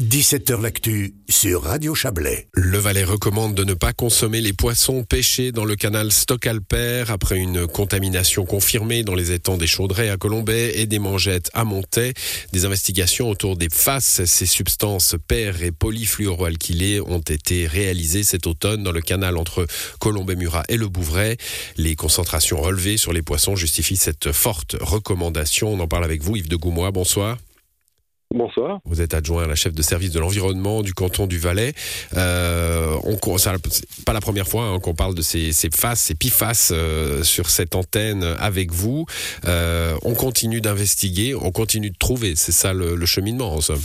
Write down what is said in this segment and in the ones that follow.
17h L'actu sur Radio Chablais. Le Valais recommande de ne pas consommer les poissons pêchés dans le canal Stock-Alper après une contamination confirmée dans les étangs des Chaudrets à Colombay et des Mangettes à Montaix. Des investigations autour des faces, ces substances per et polyfluoroalkylées ont été réalisées cet automne dans le canal entre Colombay-Murat et le Bouvray. Les concentrations relevées sur les poissons justifient cette forte recommandation. On en parle avec vous, Yves de Goumois. Bonsoir. Bonsoir. Vous êtes adjoint à la chef de service de l'environnement du canton du Valais. Euh, on, c'est pas la première fois hein, qu'on parle de ces, ces faces, ces pifaces euh, sur cette antenne avec vous. Euh, on continue d'investiguer, on continue de trouver. C'est ça le, cheminement en somme.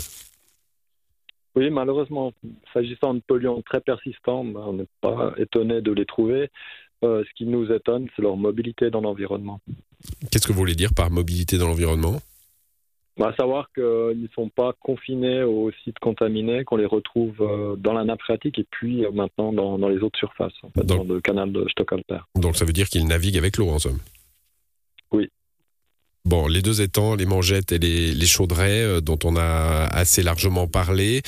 Oui, malheureusement, s'agissant de polluants très persistants, ben, on n'est pas étonné de les trouver. ce qui nous étonne, c'est leur mobilité dans l'environnement. Qu'est-ce que vous voulez dire par mobilité dans l'environnement? À savoir qu'ils ne sont pas confinés aux sites contaminés, qu'on les retrouve euh, dans la nappe phréatique et puis euh, maintenant dans, les autres surfaces, dans le canal de Stockalper. Donc ça veut dire qu'ils naviguent avec l'eau en somme? Oui. Bon, les deux étangs, les mangettes et les, les euh, dont on a assez largement parlé,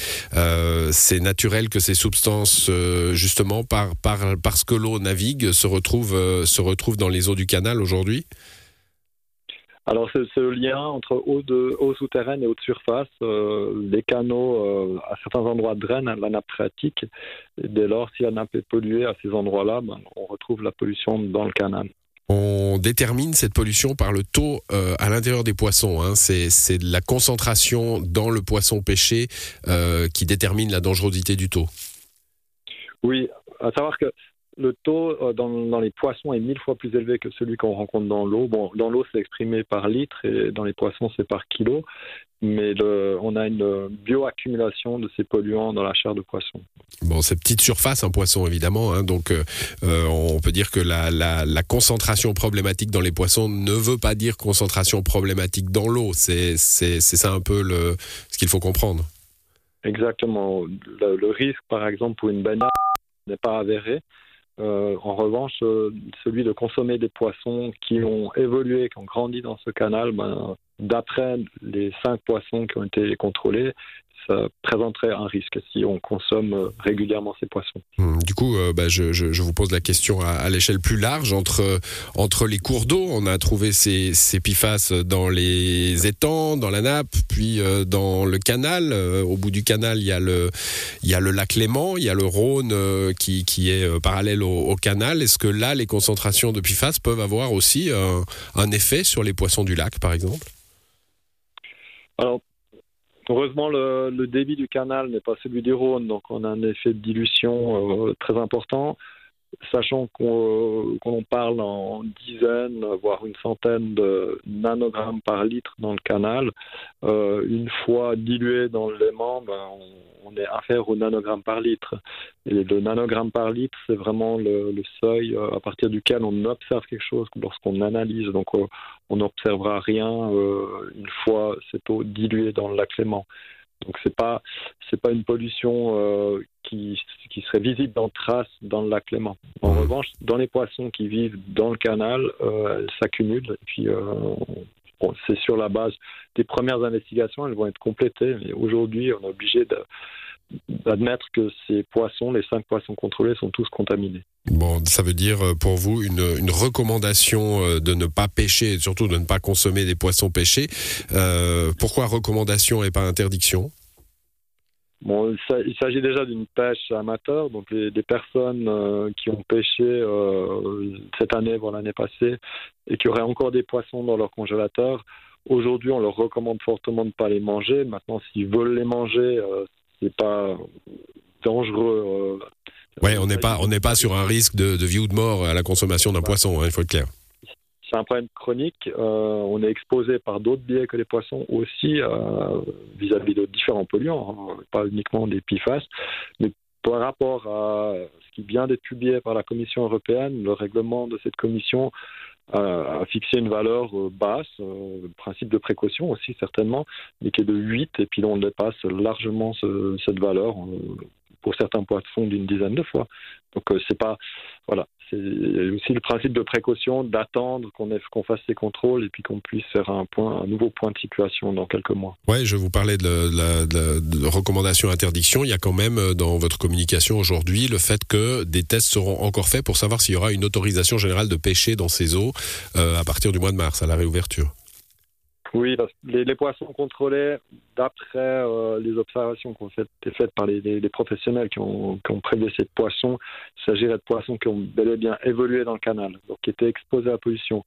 c'est naturel que ces substances, justement, par, par, parce que l'eau navigue, se retrouvent, se retrouvent dans les eaux du canal aujourd'hui? Alors, c'est ce lien entre eau, de, eau souterraine et eau de surface. Euh, les canaux, euh, à certains endroits, drainent la nappe phréatique. Et dès lors, si la nappe est polluée à ces endroits-là, ben, on retrouve la pollution dans le canal. On détermine cette pollution par le taux euh, à l'intérieur des poissons. Hein. C'est la concentration dans le poisson pêché qui détermine la dangerosité du taux. Oui, à savoir que le taux euh, dans, les poissons est mille fois plus élevé que celui qu'on rencontre dans l'eau. Bon, dans l'eau, c'est exprimé par litre et dans les poissons, c'est par kilo. Mais on a une bioaccumulation de ces polluants dans la chair de poisson. Bon, c'est petite surface, un poisson, évidemment. Hein, donc, euh, euh, on peut dire que la, la, concentration problématique dans les poissons ne veut pas dire concentration problématique dans l'eau. C'est ça un peu le, ce qu'il faut comprendre. Exactement. Le, le risque, par exemple, pour une baignade n'est pas avéré. Euh, en revanche, euh, celui de consommer des poissons qui ont évolué, qui ont grandi dans ce canal, ben, d'après les cinq poissons qui ont été contrôlés, ça présenterait un risque si on consomme euh, régulièrement ces poissons. Hmm, du coup, euh, bah, je, je, vous pose la question à, l'échelle plus large entre entre les cours d'eau. On a trouvé ces, ces PFAS dans les étangs, dans la nappe, puis euh, dans le canal. au bout du canal, il y a le il y a le lac Léman, il y a le Rhône qui, qui est parallèle au, au canal. Est-ce que là, les concentrations de PFAS peuvent avoir aussi un, un effet sur les poissons du lac, par exemple? Alors, Heureusement, le, débit du canal n'est pas celui du Rhône, donc on a un effet de dilution euh, très important sachant qu'on parle en dizaines, voire une centaine de nanogrammes par litre dans le canal, euh, une fois dilué dans léman, ben, on, est inférieur au nanogramme par litre. Et le nanogramme par litre, c'est vraiment le, seuil euh, à partir duquel on observe quelque chose lorsqu'on analyse. Donc euh, on n'observera rien une fois cette eau diluée dans le lac. Donc c'est pas c'est pas une pollution euh, qui, qui serait visible dans trace dans le lac Léman. En mmh. revanche, dans les poissons qui vivent dans le canal, euh, elles s'accumulent et puis euh, c'est sur la base des premières investigations, elles vont être complétées. Mais aujourd'hui, on est obligé de d'admettre que ces poissons, les cinq poissons contrôlés, sont tous contaminés. Bon, ça veut dire euh, pour vous une, une recommandation euh, de ne pas pêcher et surtout de ne pas consommer des poissons pêchés. Euh, pourquoi recommandation et pas interdiction? Bon, il s'agit déjà d'une pêche amateur, donc les, des personnes qui ont pêché cette année, voire l'année passée, et qui auraient encore des poissons dans leur congélateur, aujourd'hui on leur recommande fortement de ne pas les manger. Maintenant, s'ils veulent les manger, pas dangereux. Euh, ouais, on n'est pas, on n'est pas sur un risque de, vie ou de mort à la consommation d'un poisson, hein, il faut être clair. C'est un problème chronique. Euh, on est exposé par d'autres biais que les poissons aussi euh, vis-à-vis de différents polluants, hein, pas uniquement des PFAS, mais par rapport à ce qui vient d'être publié par la Commission européenne, le règlement de cette commission a fixé une valeur basse, le principe de précaution aussi certainement, mais qui est de 8, et puis on dépasse largement cette valeur pour certains poissons d'une dizaine de fois. Donc euh, c'est pas voilà, c'est aussi le principe de précaution d'attendre qu'on fasse ces contrôles et puis qu'on puisse faire un nouveau point de situation dans quelques mois. Ouais, je vous parlais de, la, recommandation interdiction. Il y a quand même euh, dans votre communication aujourd'hui le fait que des tests seront encore faits pour savoir s'il y aura une autorisation générale de pêcher dans ces eaux euh, à partir du mois de mars à la réouverture. Oui, les, poissons contrôlés, d'après euh, les observations qui ont été faites par les, professionnels qui ont, qui prélevé ces poissons, il s'agirait de poissons qui ont bel et bien évolué dans le canal, donc qui étaient exposés à la pollution.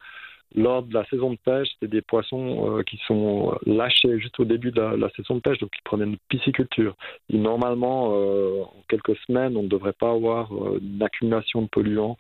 Lors de la saison de pêche, c'est des poissons euh, qui sont lâchés juste au début de la, saison de pêche, donc qui proviennent de pisciculture. Normalement, euh, en quelques semaines, on ne devrait pas avoir une accumulation de polluants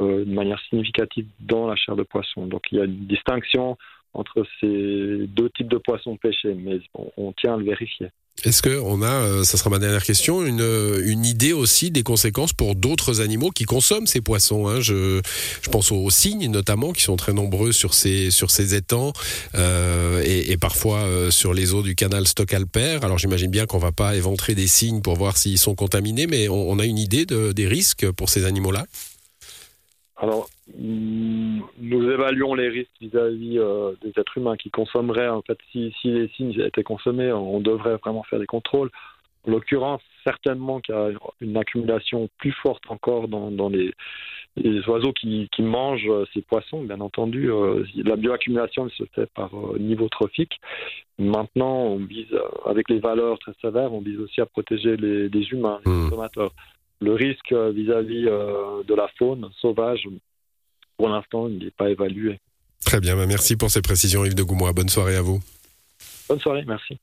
de manière significative dans la chair de poisson. Donc il y a une distinction entre ces deux types de poissons pêchés, mais on, tient à le vérifier. Est-ce qu'on a, euh, ça sera ma dernière question, une, une idée aussi des conséquences pour d'autres animaux qui consomment ces poissons hein? Je, je, pense aux, cygnes notamment, qui sont très nombreux sur ces, sur ces étangs euh, et, et, parfois euh, sur les eaux du canal Stock-Alper. Alors j'imagine bien qu'on va pas éventrer des cygnes pour voir s'ils sont contaminés, mais on, on a une idée de, des risques pour ces animaux-là? Alors, évaluons les risques vis-à-vis euh, des êtres humains qui consommeraient. En fait, si, les signes étaient consommés, on devrait vraiment faire des contrôles. En l'occurrence, certainement qu'il y a une accumulation plus forte encore dans, les, oiseaux qui, mangent euh, ces poissons. Bien entendu, euh, la bioaccumulation se fait par niveau trophique. Maintenant, on vise, avec les valeurs très sévères, on vise aussi à protéger les, humains, les mmh. consommateurs. Le risque vis-à-vis de la faune sauvage pour l'instant, il n'est pas évalué. Très bien, bah, merci pour ces précisions Yves de Goumois. Bonne soirée à vous. Bonne soirée, merci.